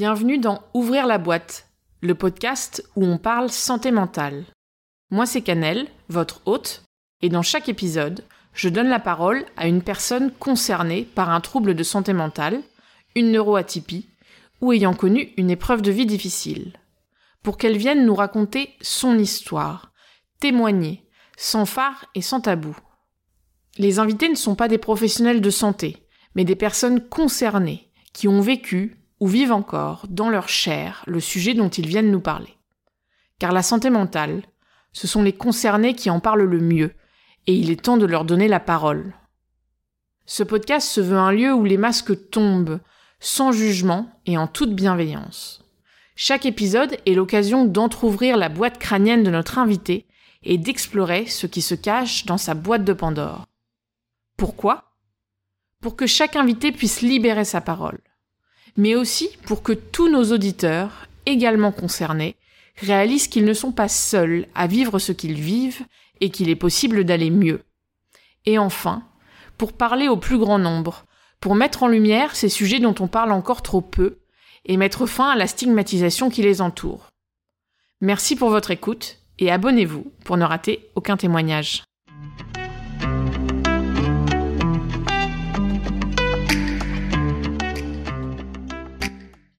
Bienvenue dans Ouvrir la boîte, le podcast où on parle santé mentale. Moi c'est Canel, votre hôte, et dans chaque épisode, je donne la parole à une personne concernée par un trouble de santé mentale, une neuroatypie, ou ayant connu une épreuve de vie difficile, pour qu'elle vienne nous raconter son histoire, témoigner, sans phare et sans tabou. Les invités ne sont pas des professionnels de santé, mais des personnes concernées, qui ont vécu ou vivent encore dans leur chair le sujet dont ils viennent nous parler. Car la santé mentale, ce sont les concernés qui en parlent le mieux, et il est temps de leur donner la parole. Ce podcast se veut un lieu où les masques tombent, sans jugement et en toute bienveillance. Chaque épisode est l'occasion d'entr'ouvrir la boîte crânienne de notre invité et d'explorer ce qui se cache dans sa boîte de Pandore. Pourquoi? Pour que chaque invité puisse libérer sa parole, mais aussi pour que tous nos auditeurs, également concernés, réalisent qu'ils ne sont pas seuls à vivre ce qu'ils vivent et qu'il est possible d'aller mieux. Et enfin, pour parler au plus grand nombre, pour mettre en lumière ces sujets dont on parle encore trop peu et mettre fin à la stigmatisation qui les entoure. Merci pour votre écoute et abonnez-vous pour ne rater aucun témoignage.